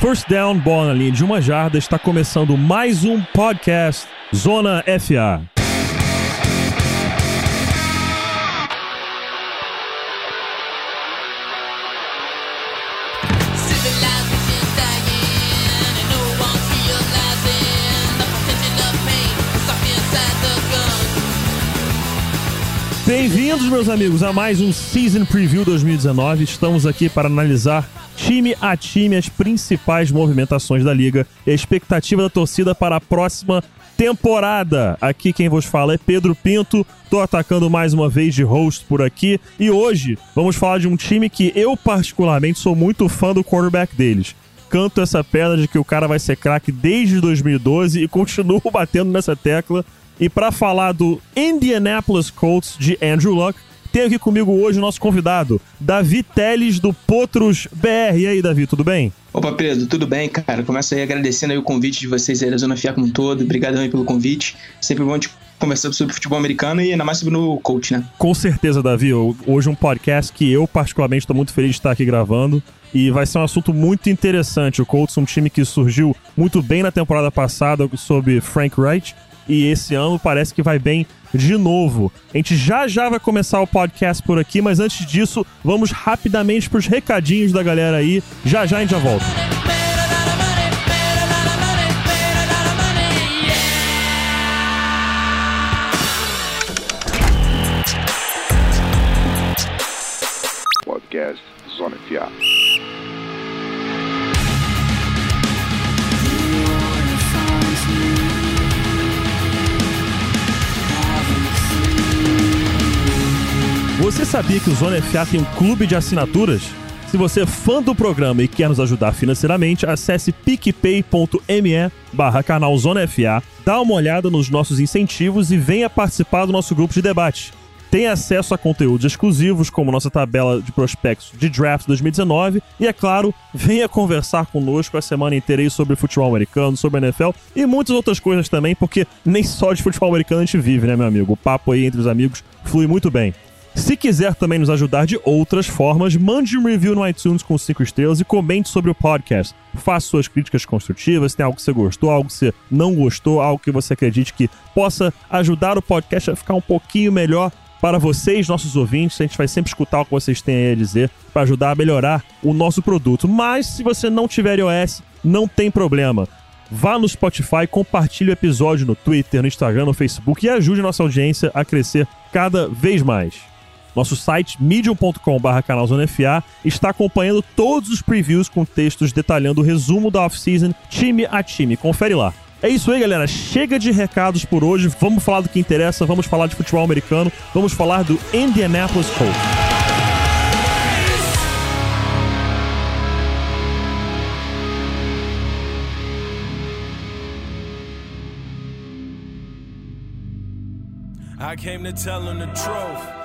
First down, bola na linha de uma jarda, está começando mais um podcast Zona FA. Bem-vindos, meus amigos, a mais um Season Preview 2019. Estamos aqui para analisar time a time as principais movimentações da liga a expectativa da torcida para a próxima temporada. Aqui quem vos fala é Pedro Pinto. Tô atacando mais uma vez de host por aqui e hoje vamos falar de um time que eu particularmente sou muito fã do quarterback deles. Canto essa pedra de que o cara vai ser craque desde 2012 e continuo batendo nessa tecla. E para falar do Indianapolis Colts de Andrew Luck, tenho aqui comigo hoje o nosso convidado, Davi Teles do Potros BR. E aí, Davi, tudo bem? Opa, Pedro, tudo bem, cara? Começo aí agradecendo aí o convite de vocês aí da Zona FIA como um todo. Obrigado aí pelo convite. Sempre bom de conversar sobre futebol americano e ainda mais sobre o coach, né? Com certeza, Davi. Hoje um podcast que eu particularmente estou muito feliz de estar aqui gravando. E vai ser um assunto muito interessante. O Colts um time que surgiu muito bem na temporada passada sob Frank Wright. E esse ano parece que vai bem de novo. A gente já já vai começar o podcast por aqui, mas antes disso, vamos rapidamente pros recadinhos da galera aí. Já já a gente já volta. Made a lot Você sabia que o Zona FA tem um clube de assinaturas? Se você é fã do programa e quer nos ajudar financeiramente, acesse picpay.me barra canal Zona FA, dá uma olhada nos nossos incentivos e venha participar do nosso grupo de debate. Tem acesso a conteúdos exclusivos, como nossa tabela de prospectos de draft 2019, e é claro, venha conversar conosco a semana inteira sobre futebol americano, sobre NFL e muitas outras coisas também, porque nem só de futebol americano a gente vive, né, meu amigo? O papo aí entre os amigos flui muito bem. Se quiser também nos ajudar de outras formas, mande um review no iTunes com 5 estrelas e comente sobre o podcast. Faça suas críticas construtivas, se tem algo que você gostou, algo que você não gostou, algo que você acredite que possa ajudar o podcast a ficar um pouquinho melhor para vocês, nossos ouvintes. A gente vai sempre escutar o que vocês têm a dizer para ajudar a melhorar o nosso produto. Mas se você não tiver iOS, não tem problema. Vá no Spotify, compartilhe o episódio no Twitter, no Instagram, no Facebook e ajude nossa audiência a crescer cada vez mais. Nosso site medium.com.br canalzonefa está acompanhando todos os previews com textos detalhando o resumo da off-season time a time. Confere lá. É isso aí, galera. Chega de recados por hoje. Vamos falar do que interessa. Vamos falar de futebol americano. Vamos falar do Indianapolis Colts. I came to tell him the truth.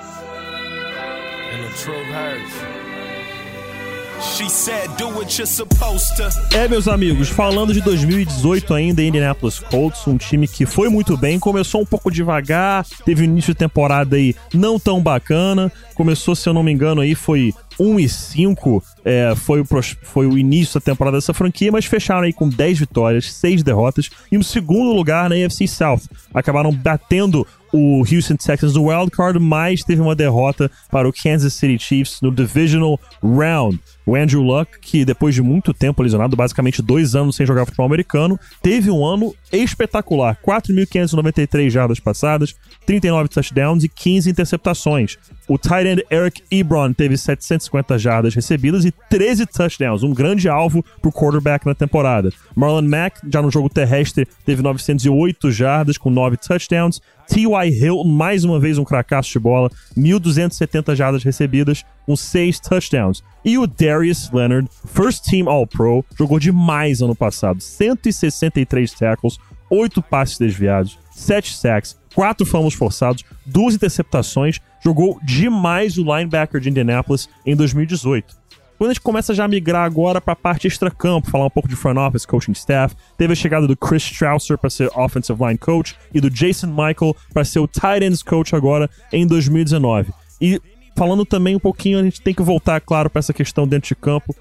É, meus amigos, falando de 2018 ainda, Indianapolis Colts, um time que foi muito bem, começou um pouco devagar, teve um início de temporada aí não tão bacana, começou, se eu não me engano, aí foi 1 e 5, é, foi, o, foi o início da temporada dessa franquia, mas fecharam aí com 10 vitórias, 6 derrotas e um segundo lugar na AFC South. Acabaram batendo o Houston Texans no wild card, mas teve uma derrota para o Kansas City Chiefs no Divisional Round. O Andrew Luck, que depois de muito tempo lesionado, basicamente dois anos sem jogar futebol americano, teve um ano espetacular. 4.593 jardas passadas, 39 touchdowns e 15 interceptações. O tight end Eric Ebron teve 750 jardas recebidas e 13 touchdowns, um grande alvo para o quarterback na temporada. Marlon Mack, já no jogo terrestre, teve 908 jardas com 9 touchdowns. T.Y. Hill, mais uma vez um cracaço de bola, 1.270 jardas recebidas, com 6 touchdowns. E o Darius Leonard, first team All-Pro, jogou demais ano passado, 163 tackles, 8 passes desviados, 7 sacks, 4 fumbles forçados, 2 interceptações, jogou demais o linebacker de Indianapolis em 2018. Quando a gente começa já a migrar agora para a parte extra-campo, falar um pouco de front office, coaching staff, teve a chegada do Chris Strausser para ser offensive line coach e do Jason Michael para ser o tight ends coach agora em 2019. E falando também um pouquinho, a gente tem que voltar, claro, para essa questão dentro de campo.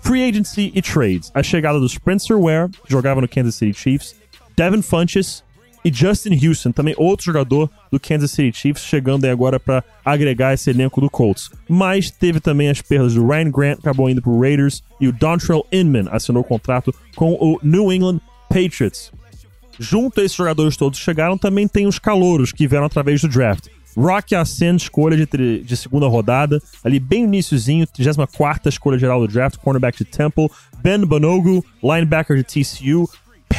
Free Agency e Trades. A chegada do Spencer Ware, que jogava no Kansas City Chiefs, Devin Funches e Justin Houston, também outro jogador do Kansas City Chiefs, chegando aí agora para agregar esse elenco do Colts. Mas teve também as perdas do Ryan Grant, acabou indo pro Raiders, e o Dontrell Inman assinou contrato com o New England Patriots. Junto a esses jogadores todos chegaram, também tem os calouros que vieram através do draft. Rock Asen, escolha de, de segunda rodada, ali bem iníciozinho, 34 escolha geral do draft, cornerback de Temple, Ben Bonogu, linebacker de TCU,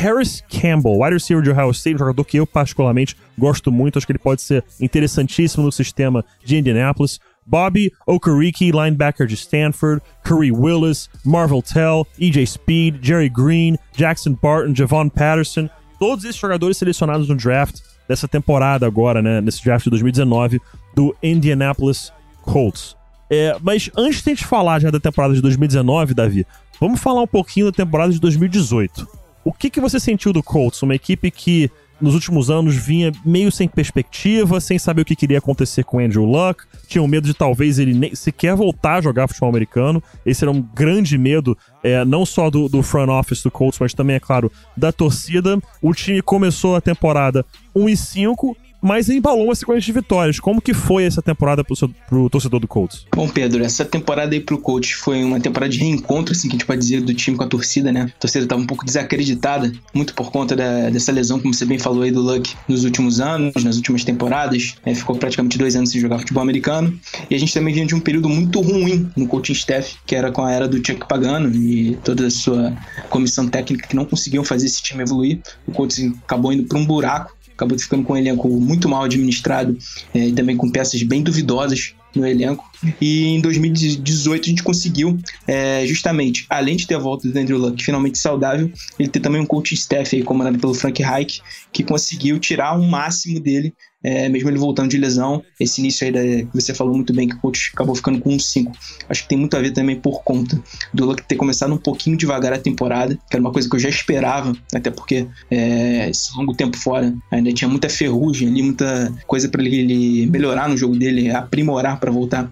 Paris Campbell, wide receiver de Ohio State, um jogador que eu particularmente gosto muito, acho que ele pode ser interessantíssimo no sistema de Indianapolis. Bobby Okereke, linebacker de Stanford, Curry Willis, Marvel Tell, EJ Speed, Jerry Green, Jackson Barton, Javon Patterson, todos esses jogadores selecionados no draft dessa temporada agora, né, nesse draft de 2019 do Indianapolis Colts. É, mas antes de a gente falar já da temporada de 2019, Davi, vamos falar um pouquinho da temporada de 2018. O que, que você sentiu do Colts? Uma equipe que nos últimos anos vinha meio sem perspectiva, sem saber o que queria acontecer com Andrew Luck, tinham medo de talvez ele nem sequer voltar a jogar futebol americano. Esse era um grande medo, é, não só do, do front office do Colts, mas também, é claro, da torcida. O time começou a temporada 1 e 5, mas embalou uma sequência de vitórias. Como que foi essa temporada pro, seu- pro torcedor do Colts? Bom, Pedro, essa temporada aí pro coach foi uma temporada de reencontro, assim, que a gente pode dizer, do time com a torcida, né? A torcida tava um pouco desacreditada, muito por conta da- dessa lesão, como você bem falou aí, do Luck nos últimos anos, nas últimas temporadas. né? Ficou praticamente dois anos sem jogar futebol americano. E a gente também vinha de um período muito ruim no coaching staff, que era com a era do Chuck Pagano e toda a sua comissão técnica que não conseguiam fazer esse time evoluir. O coach acabou indo para um buraco acabou ficando com um elenco muito mal administrado eh, e também com peças bem duvidosas no elenco. E em 2018 a gente conseguiu, eh, justamente, além de ter a volta do Andrew Luck finalmente saudável, ele ter também um coaching staff aí comandado pelo Frank Reich, que conseguiu tirar o máximo dele, eh, mesmo ele voltando de lesão. Esse início aí da, que você falou muito bem, que o coach acabou ficando com um 5. Acho que tem muito a ver também por conta do Luck ter começado um pouquinho devagar a temporada, que era uma coisa que eu já esperava, até porque eh, esse longo tempo fora ainda tinha muita ferrugem ali, muita coisa para ele melhorar no jogo dele, aprimorar para voltar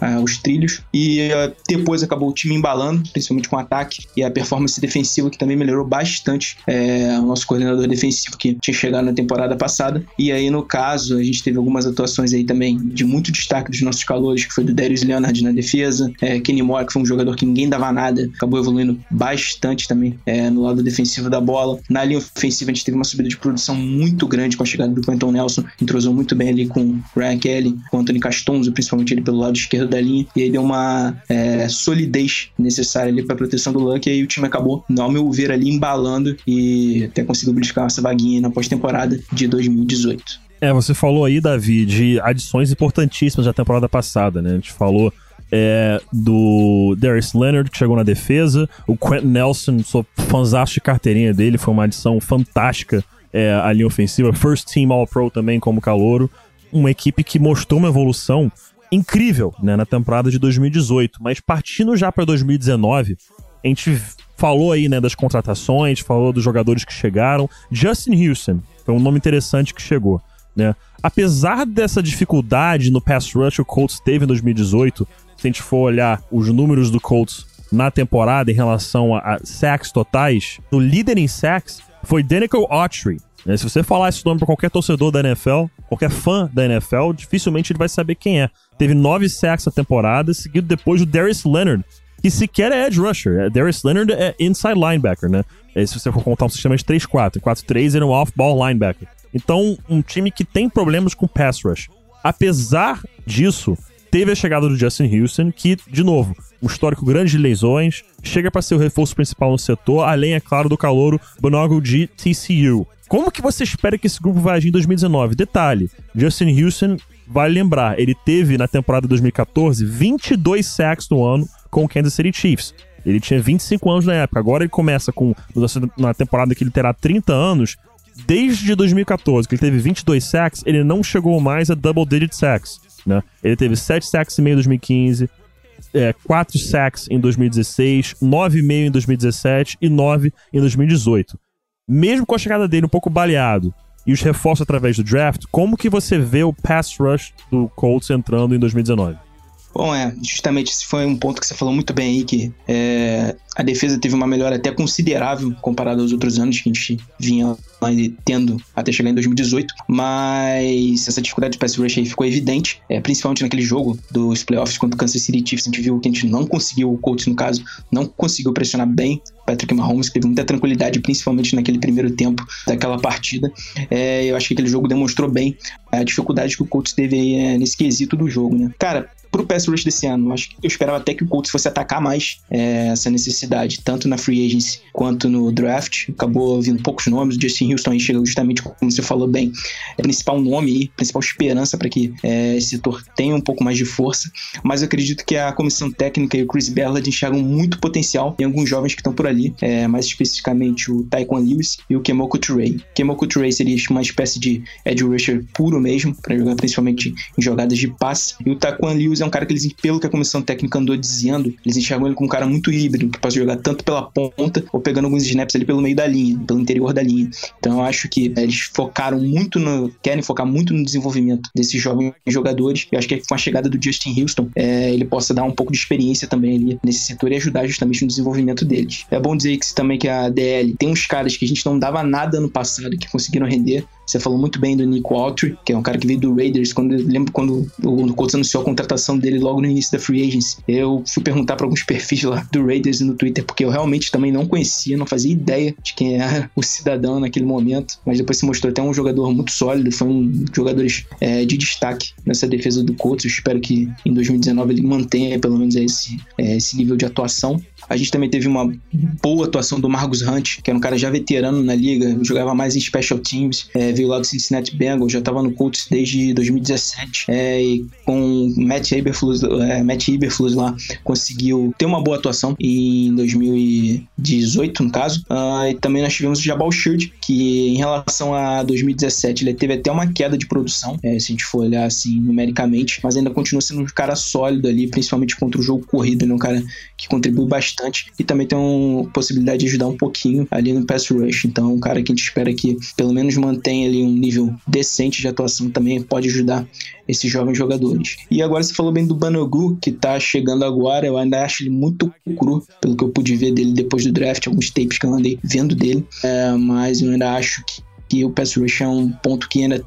ah, os trilhos. E ah, depois acabou o time embalando, principalmente com o ataque e a performance defensiva, que também melhorou bastante. É, o nosso coordenador defensivo que tinha chegado na temporada passada. E aí, no caso, a gente teve algumas atuações aí também de muito destaque dos nossos calores, que foi do Darius Leonard na defesa, é, Kenny Moore, que foi um jogador que ninguém dava nada, acabou evoluindo bastante também é, no lado defensivo da bola. Na linha ofensiva, a gente teve uma subida de produção muito grande com a chegada do Quentin Nelson, entrosou muito bem ali com o Ryan Kelly, com o Anthony Castonzo, principalmente ele pelo lado esquerdo da linha, e aí deu uma é, solidez necessária ali para proteção do Luck, e aí o time acabou, ao meu ver, ali embalando e até conseguiu buscar essa vaguinha na pós-temporada de 2018. É, você falou aí, Davi, de adições importantíssimas da temporada passada, né? A gente falou é, do Darius Leonard, que chegou na defesa, o Quentin Nelson, sou fãzão de carteirinha dele, foi uma adição fantástica é, à linha ofensiva, First Team All-Pro também como calouro, uma equipe que mostrou uma evolução incrível né, na temporada de 2018, mas partindo já para 2019, a gente falou aí né, das contratações, falou dos jogadores que chegaram, Justin Houston foi um nome interessante que chegou né? Apesar dessa dificuldade no pass rush o Colts teve em 2018, se a gente for olhar os números do Colts na temporada em relação a, a sacks totais, o líder em sacks foi Danico Autry. Né? Se você falar esse nome para qualquer torcedor da NFL, qualquer fã da NFL, dificilmente ele vai saber quem é. Teve nove sacks na temporada, seguido depois do Darius Leonard, que sequer é edge rusher. É, Darius Leonard é inside linebacker, né? É, se você for contar um sistema de 3-4. 4-3 ele é um off-ball linebacker. Então, um time que tem problemas com pass rush. Apesar disso, teve a chegada do Justin Houston, que, de novo, um histórico grande de lesões, chega para ser o reforço principal no setor, além, é claro, do calouro Bonogo de TCU. Como que você espera que esse grupo vai agir em 2019? Detalhe, Justin Houston, vale lembrar, ele teve na temporada 2014 22 sacks no ano com o Kansas City Chiefs. Ele tinha 25 anos na época. Agora ele começa com na temporada que ele terá 30 anos. Desde 2014, que ele teve 22 sacks, ele não chegou mais a double digit sacks. Né? Ele teve 7 sacks e meio em 2015, é, 4 sacks em 2016, 9,5 em 2017 e 9 em 2018. Mesmo com a chegada dele um pouco baleado e os reforços através do draft, como que você vê o pass rush do Colts entrando em 2019? Bom, é, justamente esse foi um ponto que você falou muito bem aí, que é, a defesa teve uma melhora até considerável comparado aos outros anos que a gente vinha tendo até chegar em 2018, mas essa dificuldade de pass rush aí ficou evidente, é, principalmente naquele jogo dos playoffs contra o Kansas City Chiefs, a gente viu que a gente não conseguiu, o Colts no caso, não conseguiu pressionar bem Patrick Mahomes, que teve muita tranquilidade, principalmente naquele primeiro tempo daquela partida. É, eu acho que aquele jogo demonstrou bem a dificuldade que o Colts teve aí, é, nesse quesito do jogo, né? Cara, pro pass rush desse ano. Acho que eu esperava até que o Colts fosse atacar mais é, essa necessidade, tanto na free agency quanto no draft. Acabou vindo poucos nomes. O Justin Houston aí justamente, como você falou bem, é principal nome aí, principal esperança para que é, esse setor tenha um pouco mais de força. Mas eu acredito que a comissão técnica e o Chris Ballard enxergam muito potencial em alguns jovens que estão por ali, é, mais especificamente o Taekwon Lewis e o Kemoko Turei. Kemoko Turei seria uma espécie de edge rusher puro mesmo, para jogar principalmente em jogadas de passe. E o Taekwon Lewis é um cara que eles, pelo que a comissão técnica andou dizendo, eles enxergam ele como um cara muito híbrido, que pode jogar tanto pela ponta ou pegando alguns snaps ali pelo meio da linha, pelo interior da linha. Então eu acho que é, eles focaram muito no. querem focar muito no desenvolvimento desses jovens jogadores. Eu acho que com a chegada do Justin Houston, é, ele possa dar um pouco de experiência também ali nesse setor e ajudar justamente no desenvolvimento deles. É bom dizer que também que a DL tem uns caras que a gente não dava nada no passado que conseguiram render. Você falou muito bem do Nick Autry, que é um cara que veio do Raiders. Quando lembro quando o Colts anunciou a contratação dele logo no início da free agency, eu fui perguntar para alguns perfis lá do Raiders no Twitter, porque eu realmente também não conhecia, não fazia ideia de quem era o cidadão naquele momento. Mas depois se mostrou até um jogador muito sólido, foi um dos jogadores é, de destaque nessa defesa do Colts. Eu espero que em 2019 ele mantenha pelo menos esse, é, esse nível de atuação. A gente também teve uma boa atuação do Marcus Hunt, que era um cara já veterano na liga, jogava mais em special teams, é, veio lá do Cincinnati Bengals, já estava no Colts desde 2017, é, e com Matt Eberflus, é, Matt Eberflus lá, conseguiu ter uma boa atuação em 2018, no caso. Uh, e também nós tivemos o Jabal Shield, que em relação a 2017, ele teve até uma queda de produção, é, se a gente for olhar assim numericamente, mas ainda continua sendo um cara sólido ali, principalmente contra o jogo corrido, né? um cara que contribui bastante bastante e também tem uma possibilidade de ajudar um pouquinho ali no pass rush. Então, um cara que a gente espera que pelo menos mantenha ali um nível decente de atuação também pode ajudar esses jovens jogadores. E agora você falou bem do Banogu, que tá chegando agora, eu ainda acho ele muito cru, pelo que eu pude ver dele depois do draft, alguns tapes que eu andei vendo dele, é, mas eu ainda acho que que o pass rush é um ponto que ainda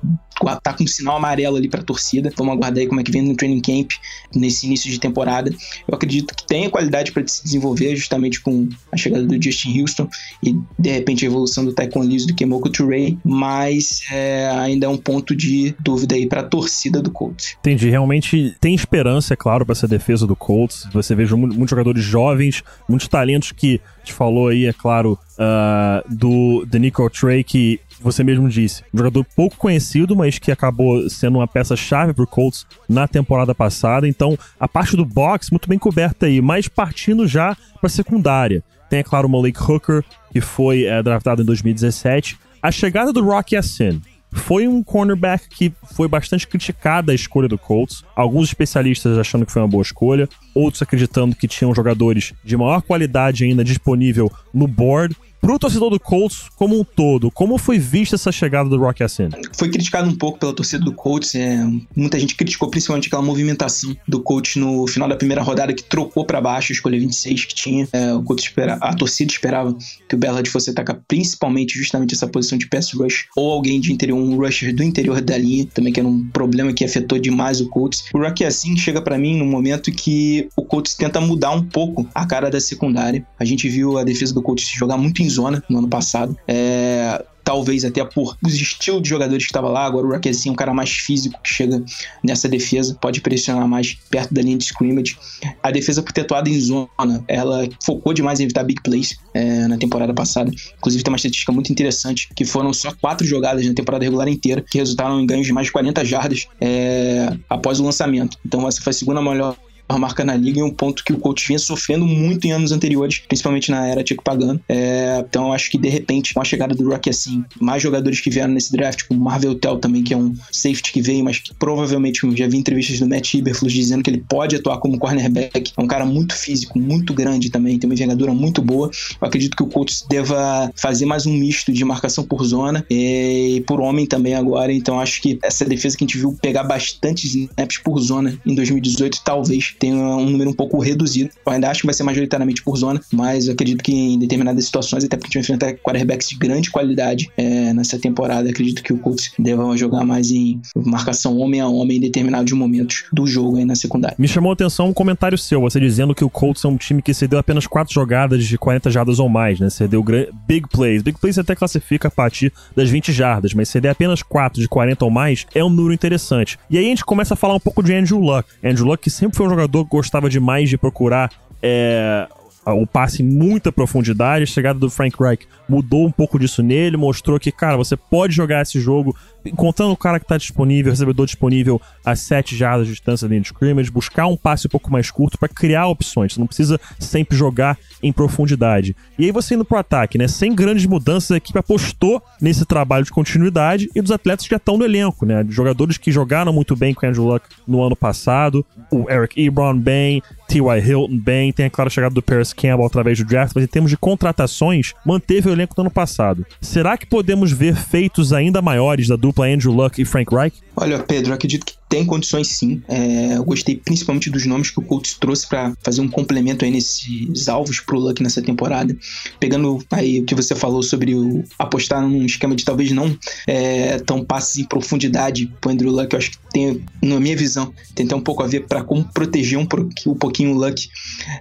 tá com um sinal amarelo ali para a torcida. Vamos aguardar aí como é que vem no training camp nesse início de temporada. Eu acredito que tem qualidade para se desenvolver justamente com a chegada do Justin Houston e de repente a evolução do Taekwondo Lewis do Kemoko Turei, mas é, ainda é um ponto de dúvida aí para a torcida do Colts. Entendi, realmente tem esperança, é claro, para essa defesa do Colts. Você veja muitos jogadores jovens, muitos talentos que te falou aí, é claro, uh, do Nico Trey, que você mesmo disse, um jogador pouco conhecido, mas que acabou sendo uma peça-chave pro Colts na temporada passada. Então, a parte do box muito bem coberta aí, mas partindo já para secundária. Tem, é claro, o Malik Hooker, que foi é, draftado em 2017. A chegada do Rocky Yassin foi um cornerback que foi bastante criticada a escolha do Colts. Alguns especialistas achando que foi uma boa escolha, outros acreditando que tinham jogadores de maior qualidade ainda disponível no board pro torcedor do Colts como um todo, como foi vista essa chegada do Rock Yassin? Foi criticado um pouco pela torcida do Colts, é, muita gente criticou principalmente aquela movimentação do Colts no final da primeira rodada que trocou para baixo, escolha 26 que tinha. É, o Colts espera, a torcida esperava que o Ballard fosse atacar principalmente justamente essa posição de pass rush ou alguém de interior, um rusher do interior da linha, também que era um problema que afetou demais o Colts. O Rock Yassin chega para mim no momento que o Colts tenta mudar um pouco a cara da secundária. A gente viu a defesa do Colts jogar muito em zona no ano passado. É, talvez até por os estilos de jogadores que estava lá. Agora o Raquezinho é um cara mais físico que chega nessa defesa, pode pressionar mais perto da linha de scrimmage. A defesa atuado em zona, ela focou demais em evitar big plays é, na temporada passada. Inclusive tem uma estatística muito interessante, que foram só quatro jogadas na temporada regular inteira, que resultaram em ganhos de mais de 40 jardas é, após o lançamento. Então essa foi a segunda melhor uma marca na liga e um ponto que o coach vinha sofrendo muito em anos anteriores, principalmente na era Tico Pagano. É, então eu acho que de repente, com a chegada do Rocky assim, mais jogadores que vieram nesse draft, como Marvel Tell também, que é um safety que veio, mas que provavelmente já vi entrevistas do Matt Iberflus dizendo que ele pode atuar como cornerback. É um cara muito físico, muito grande também, tem uma envergadura muito boa. Eu acredito que o coach deva fazer mais um misto de marcação por zona e por homem também agora. Então acho que essa defesa que a gente viu pegar bastante snaps por zona em 2018, talvez tem um número um pouco reduzido. Eu ainda acho que vai ser majoritariamente por zona, mas acredito que em determinadas situações, até porque a gente vai enfrentar quarterbacks de grande qualidade é, nessa temporada, acredito que o Colts deva jogar mais em marcação homem a homem em determinados momentos do jogo aí na secundária. Me chamou a atenção um comentário seu, você dizendo que o Colts é um time que cedeu apenas quatro jogadas de 40 jardas ou mais, né? Cedeu big plays. Big plays até classifica a partir das 20 jardas, mas ceder apenas quatro de 40 ou mais é um número interessante. E aí a gente começa a falar um pouco de Andrew Luck. Andrew Luck que sempre foi um jogador que gostava demais de procurar é, o passe em muita profundidade. A chegada do Frank Reich mudou um pouco disso nele, mostrou que, cara, você pode jogar esse jogo encontrando o cara que tá disponível, recebedor disponível a 7 jardas de distância dentro de scrimmage, buscar um passe um pouco mais curto para criar opções. Você não precisa sempre jogar em profundidade. E aí você indo pro ataque, né? Sem grandes mudanças, a equipe apostou nesse trabalho de continuidade e dos atletas que já estão no elenco, né? Jogadores que jogaram muito bem com o Andrew Luck no ano passado, o Eric Ebron bem, T.Y. Hilton bem, tem a clara chegada do Paris Campbell através do draft, mas em termos de contratações, manteve o elenco do ano passado. Será que podemos ver feitos ainda maiores da dupla Andrew Luck e Frank Reich? Olha, Pedro, acredito que tem condições sim. É, eu gostei principalmente dos nomes que o Colts trouxe para fazer um complemento aí nesses alvos pro Luck nessa temporada. Pegando aí o que você falou sobre o apostar num esquema de talvez não é, tão passes em profundidade pro Andrew Luck, eu acho que tem, na minha visão, tem até um pouco a ver para como proteger um, pouquinho o Luck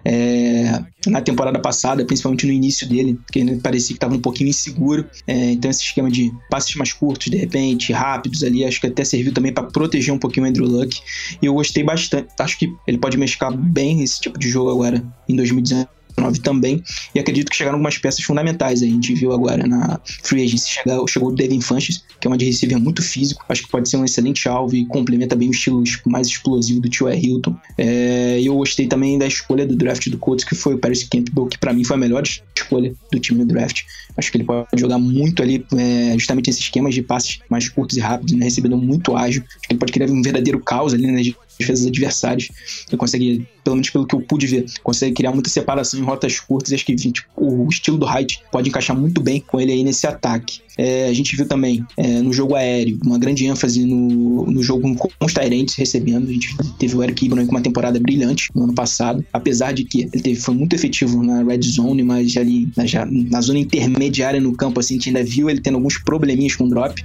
é, na temporada passada, principalmente no início dele, porque ele parecia que estava um pouquinho inseguro. É, então esse esquema de passes mais curtos, de repente, rápidos ali, acho que até serviu também para proteger um pouquinho o Andrew Luck. E eu gostei bastante. Acho que ele pode mesclar bem esse tipo de jogo agora em 2019 também. E acredito que chegaram algumas peças fundamentais aí. A gente viu agora na Free Agency chegou, chegou o Devin Funches, que é uma de receiver muito físico. Acho que pode ser um excelente alvo e complementa bem o estilo mais explosivo do Tio Hilton. É, E eu gostei também da escolha do draft do Colts, que foi o Paris Campbell, que para mim foi a melhor escolha do time no draft. Acho que ele pode jogar muito ali, é, justamente nesses esquemas de passes mais curtos e rápidos, né? recebedor muito ágil. Acho que ele pode criar um verdadeiro caos ali nas defesas adversárias. Ele consegue, pelo menos pelo que eu pude ver, consegue criar muita separação em rotas curtas. Acho que tipo, o estilo do Height pode encaixar muito bem com ele aí nesse ataque. É, a gente viu também é, no jogo aéreo uma grande ênfase no, no jogo com os Tyrants recebendo. A gente teve o Eric Ibram com uma temporada brilhante no ano passado, apesar de que ele teve, foi muito efetivo na red zone, mas ali na, já, na zona intermediária no campo, assim, a gente ainda viu ele tendo alguns probleminhas com drop.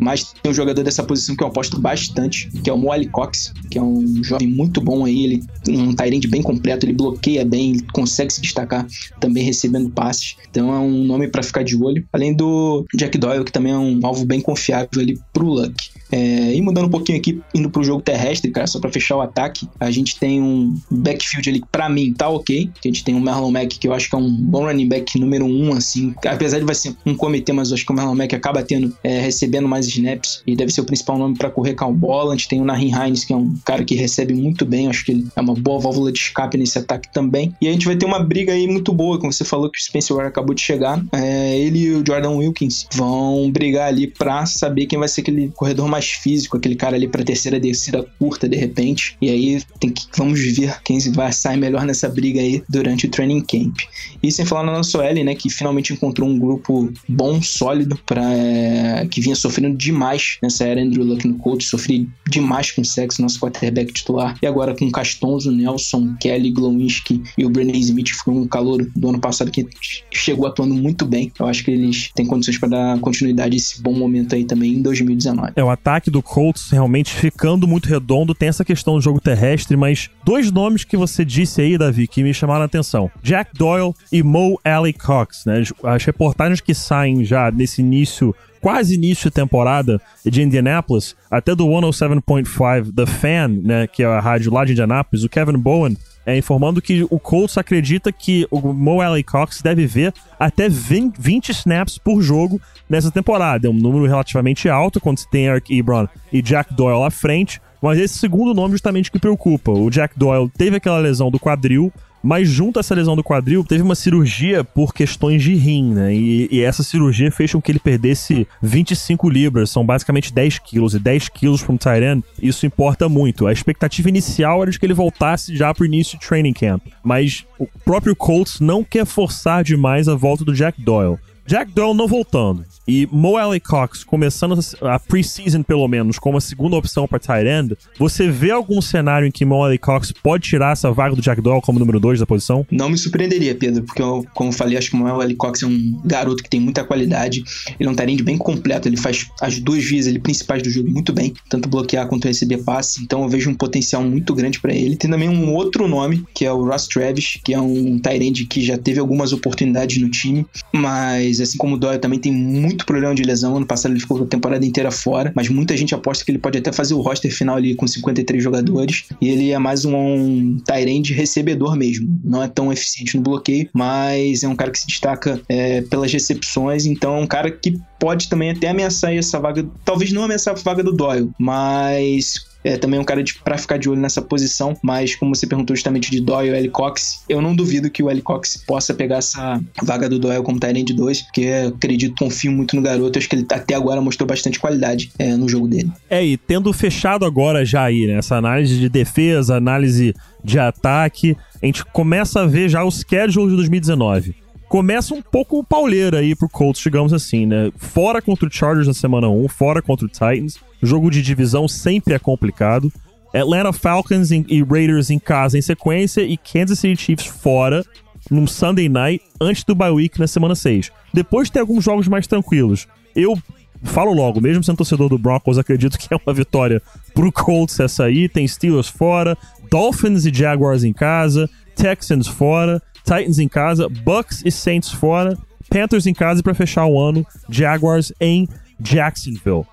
Mas tem um jogador dessa posição que eu aposto bastante, que é o Moali Cox, que é um jovem muito bom aí. Ele um Tyrant bem completo, ele bloqueia bem, ele consegue se destacar também recebendo passes. Então é um nome para ficar de olho. Além do Jack Doyle, que também é um alvo bem confiável ali pro Luck. É, e mudando um pouquinho aqui, indo pro jogo terrestre, cara, só pra fechar o ataque, a gente tem um backfield ali que pra mim tá ok. A gente tem o Marlon Mack, que eu acho que é um bom running back número um, assim. Apesar de vai ser um comitê, mas eu acho que o Marlon Mack acaba tendo, é, recebendo mais snaps e deve ser o principal nome pra correr com a bola. A gente tem o Nahin Hines, que é um cara que recebe muito bem, acho que ele é uma boa válvula de escape nesse ataque também. E a gente vai ter uma briga aí muito boa, como você falou que o Spencer Ware acabou de chegar. É, ele e o Jordan Wilkins vão brigar ali pra saber quem vai ser aquele corredor mais físico, aquele cara ali pra terceira descida curta de repente. E aí tem que vamos ver quem vai sair melhor nessa briga aí durante o training camp. E sem falar na nossa OL, né, que finalmente encontrou um grupo bom, sólido, pra, é, que vinha sofrendo demais nessa era Andrew Luck no coach, sofri demais com o sexo, nosso quarterback titular. E agora com Castonzo, Nelson, Kelly, Glowinski e o Brené Smith, foi um calor do ano passado que chegou atuando muito bem. Eu acho que eles têm condições para dar continuidade a esse bom momento aí também em 2019. É, o ataque do Colts realmente ficando muito redondo. Tem essa questão do jogo terrestre, mas dois nomes que você disse aí, Davi, que me chamaram a atenção: Jack Doyle e Mo Alley Cox, né? As reportagens que saem já nesse início. Quase início de temporada de Indianapolis, até do 107.5 The Fan, né, que é a rádio lá de Indianapolis, o Kevin Bowen é, informando que o Colts acredita que o Mo Alley Cox deve ver até 20, 20 snaps por jogo nessa temporada. É um número relativamente alto quando se tem Eric Ebron e Jack Doyle à frente, mas esse segundo nome justamente que preocupa. O Jack Doyle teve aquela lesão do quadril, mas junto a essa lesão do quadril, teve uma cirurgia por questões de rim, né? E, e essa cirurgia fez com que ele perdesse 25 libras, são basicamente 10 quilos. E 10 quilos para um tight end, isso importa muito. A expectativa inicial era de que ele voltasse já pro início do training camp. Mas o próprio Colts não quer forçar demais a volta do Jack Doyle. Jack Doyle não voltando e Mo Alley Cox começando a preseason pelo menos como a segunda opção para tight end, você vê algum cenário em que Mo Alley Cox pode tirar essa vaga do Jack Doyle como número 2 da posição? Não me surpreenderia, Pedro, porque eu, como eu falei, acho que o Manuel L. Cox é um garoto que tem muita qualidade. Ele é um tarente bem completo, ele faz as duas vias ele, principais do jogo muito bem, tanto bloquear quanto receber passe, então eu vejo um potencial muito grande para ele. Tem também um outro nome, que é o Ross Travis, que é um Tyrande que já teve algumas oportunidades no time, mas assim como o Doyle também tem muito problema de lesão. Ano passado ele ficou a temporada inteira fora, mas muita gente aposta que ele pode até fazer o roster final ali com 53 jogadores. E ele é mais um, um Tyrande recebedor mesmo. Não é tão eficiente no bloqueio, mas é um cara que se destaca é, pelas recepções, então é um cara que pode também até ameaçar essa vaga, talvez não ameaçar a vaga do Doyle, mas é também um cara de, pra ficar de olho nessa posição, mas como você perguntou justamente de Doyle e L. Cox, eu não duvido que o L. Cox possa pegar essa vaga do Doyle como Tyrande 2, porque acredito, confio muito no garoto, acho que ele até agora mostrou bastante qualidade é, no jogo dele. É, e tendo fechado agora já aí, né, essa análise de defesa, análise de ataque, a gente começa a ver já os schedules de 2019 começa um pouco pauleira aí pro Colts, digamos assim, né? Fora contra o Chargers na semana 1, fora contra o Titans. Jogo de divisão sempre é complicado. Atlanta Falcons e Raiders em casa em sequência e Kansas City Chiefs fora num Sunday night antes do bye week na semana 6. Depois tem alguns jogos mais tranquilos. Eu falo logo, mesmo sendo torcedor do Broncos, acredito que é uma vitória pro Colts essa aí. Tem Steelers fora, Dolphins e Jaguars em casa, Texans fora, Titans em casa, Bucks e Saints fora, Panthers em casa e para fechar o ano, Jaguars em Jacksonville.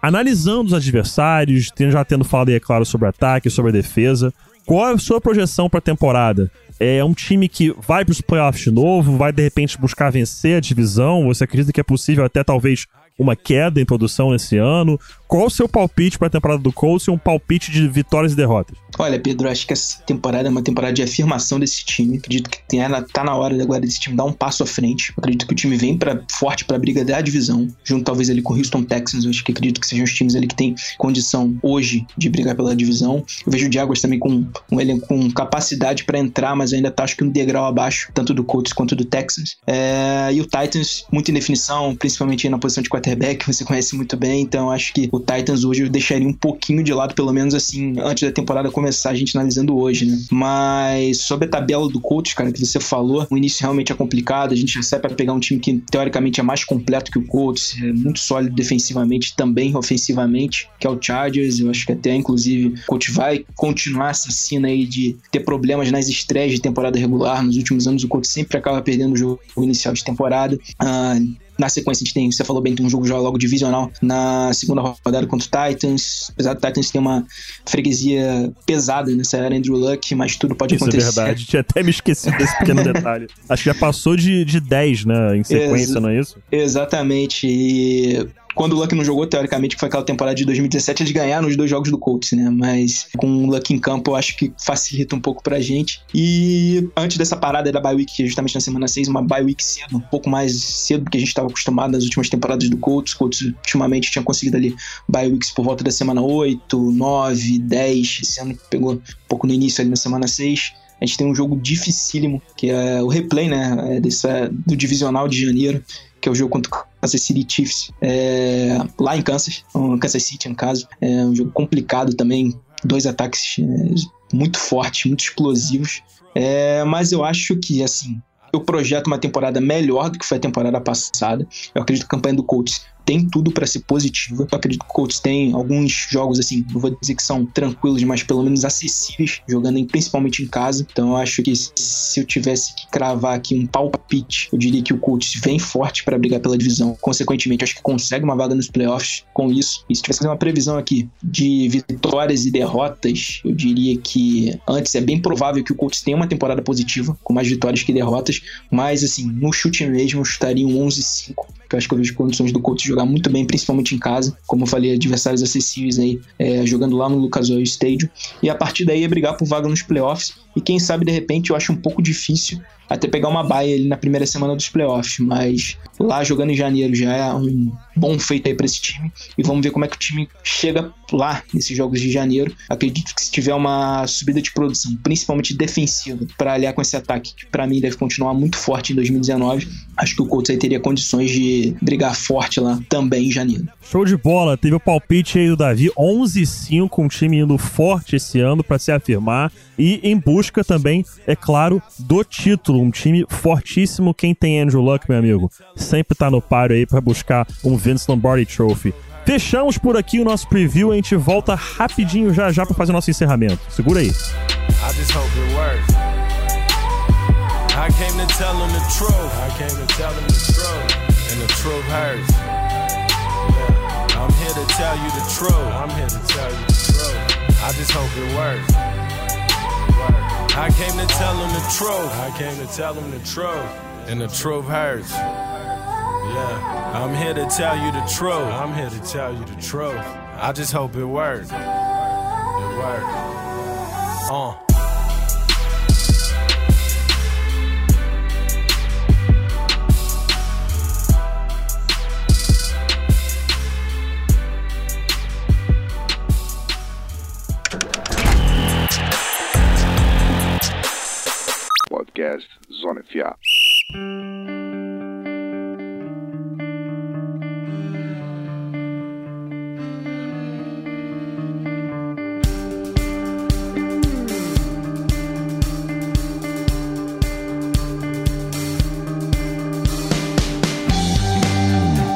Analisando os adversários, já tendo falado aí, é claro, sobre ataque, sobre a defesa, qual é a sua projeção para a temporada? É um time que vai para os playoffs de novo, vai de repente buscar vencer a divisão? Você acredita que é possível até talvez uma queda em produção esse ano? Qual o seu palpite para a temporada do Colts e um palpite de vitórias e derrotas? Olha, Pedro, acho que essa temporada é uma temporada de afirmação desse time. Acredito que tem, tá na hora agora desse time dar um passo à frente. Acredito que o time vem para forte para a briga da divisão, junto talvez ali com o Houston Texans. Acho que acredito que sejam os times ali que têm condição hoje de brigar pela divisão. Eu vejo o Jaguars também com elenco com capacidade para entrar, mas ainda tá acho que um degrau abaixo, tanto do Colts quanto do Texans. É, e o Titans, muito em definição, principalmente na posição de quarterback, você conhece muito bem, então acho que o Titans hoje eu deixaria um pouquinho de lado, pelo menos assim, antes da temporada começar, a gente analisando hoje, né? Mas sobre a tabela do coach, cara, que você falou, o início realmente é complicado, a gente já sai para pegar um time que teoricamente é mais completo que o Colts, é muito sólido defensivamente, também ofensivamente, que é o Chargers, eu acho que até inclusive o coach vai continuar essa cena aí de ter problemas nas estreias de temporada regular, nos últimos anos o Colts sempre acaba perdendo o jogo inicial de temporada, ah, na sequência, a gente tem, você falou bem, tem um jogo já logo divisional na segunda rodada contra o Titans. Apesar do Titans ter uma freguesia pesada nessa era Andrew Luck, mas tudo pode Isso acontecer. é verdade. Tinha até me esquecido desse pequeno detalhe. Acho que já passou de, de 10, né? Em sequência, Ex- não é isso? Exatamente. E quando o Luck não jogou, teoricamente, que foi aquela temporada de 2017, eles ganharam os dois jogos do Colts, né? Mas com o Luck em campo, eu acho que facilita um pouco pra gente. E antes dessa parada da bye week, que é justamente na semana 6, uma bye week cedo, um pouco mais cedo do que a gente estava acostumado nas últimas temporadas do Colts. O Colts ultimamente tinha conseguido ali bye weeks por volta da semana 8, 9, 10. Esse ano pegou um pouco no início ali na semana 6. A gente tem um jogo dificílimo, que é o replay, né? É dessa, do divisional de janeiro, que é o jogo contra o Kansas City Chiefs, é, lá em Kansas, Kansas City, no caso. É um jogo complicado também, dois ataques é, muito fortes, muito explosivos. É, mas eu acho que, assim, eu projeto uma temporada melhor do que foi a temporada passada. Eu acredito que a campanha do Colts tem tudo para ser positiva. Eu acredito que o Colts tem alguns jogos, assim, não vou dizer que são tranquilos, mas pelo menos acessíveis, jogando em, principalmente em casa. Então eu acho que se eu tivesse que cravar aqui um palpite, eu diria que o Colts vem forte para brigar pela divisão. Consequentemente, acho que consegue uma vaga nos playoffs com isso. E se tivesse que fazer uma previsão aqui de vitórias e derrotas, eu diria que antes é bem provável que o Colts tenha uma temporada positiva, com mais vitórias que derrotas, mas assim, no chute mesmo, eu chutaria um 11-5 que eu acho que eu vejo condições do Colts muito bem, principalmente em casa. Como eu falei, adversários acessíveis aí, é, jogando lá no Lucas Oil Stadium. E a partir daí é brigar por vaga nos playoffs. E quem sabe, de repente, eu acho um pouco difícil até pegar uma baia ali na primeira semana dos playoffs. Mas lá jogando em janeiro já é um bom feito aí pra esse time. E vamos ver como é que o time chega lá nesses jogos de janeiro. Acredito que se tiver uma subida de produção, principalmente defensiva, para aliar com esse ataque, que para mim deve continuar muito forte em 2019, acho que o Colts aí teria condições de brigar forte lá também em janeiro. Show de bola, teve o palpite aí do Davi, 11-5, um time indo forte esse ano para se afirmar e em busca também, é claro, do título, um time fortíssimo. Quem tem Andrew Luck, meu amigo, sempre tá no páreo aí para buscar um Vince Lombardi Trophy. Fechamos por aqui o nosso preview, a gente volta rapidinho já já para fazer o nosso encerramento. Segura aí. I just hope it works. I came to tell the truth. I came to tell the truth. And the truth hurts. I'm here to tell you the truth. I'm here to tell you the truth. I just hope it works. I came to tell them the truth. I came to tell them the truth. And the truth hurts. Yeah. I'm here to tell you the truth. I'm here to tell you the truth. I just hope it works. It works. Uh. Zona FA.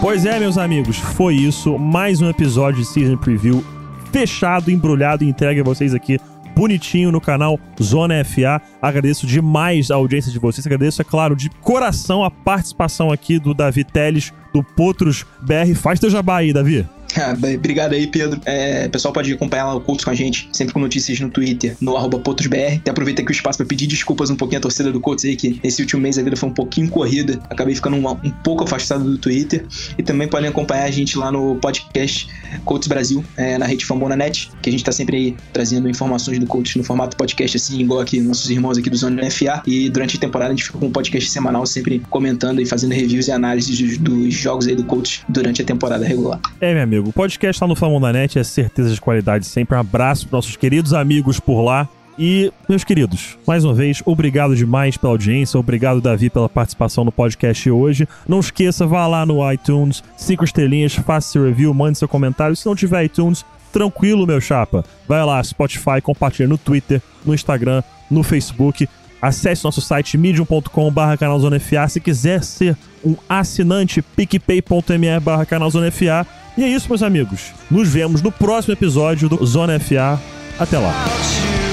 Pois é, meus amigos, foi isso. Mais um episódio de Season Preview fechado, embrulhado e entregue a vocês aqui bonitinho no canal Zona FA. Agradeço demais a audiência de vocês. Agradeço, é claro, de coração a participação aqui do Davi Teles, do Potros BR. Faz teu jabá aí, Davi. Ah, Obrigado aí, Pedro. É, pessoal pode acompanhar lá o Colts com a gente, sempre com notícias no Twitter, no arroba PotosBR. Até aproveita aqui o espaço para pedir desculpas um pouquinho à torcida do Colts aí, que esse último mês a vida foi um pouquinho corrida. Acabei ficando um, um pouco afastado do Twitter. E também podem acompanhar a gente lá no podcast Colts Brasil, é, na rede Fambona Net, que a gente tá sempre aí trazendo informações do Colts no formato podcast, assim, igual aqui nossos irmãos aqui do Zona FA. E durante a temporada a gente fica com um podcast semanal, sempre comentando e fazendo reviews e análises dos, dos jogos aí do Colts durante a temporada regular. É, meu amigo, o podcast lá no Famondanet é certeza de qualidade sempre. Um abraço para nossos queridos amigos por lá. E, meus queridos, mais uma vez, obrigado demais pela audiência, obrigado, Davi, pela participação no podcast hoje. Não esqueça, vá lá no iTunes, cinco estrelinhas, faça seu review, mande seu comentário. Se não tiver iTunes, tranquilo, meu chapa. Vai lá, Spotify, compartilha no Twitter, no Instagram, no Facebook. Acesse nosso site medium.com.br canalzonefa. Se quiser ser um assinante, picpay.me barra canalzonefa. E é isso, meus amigos. Nos vemos no próximo episódio do Zona FA. Até lá.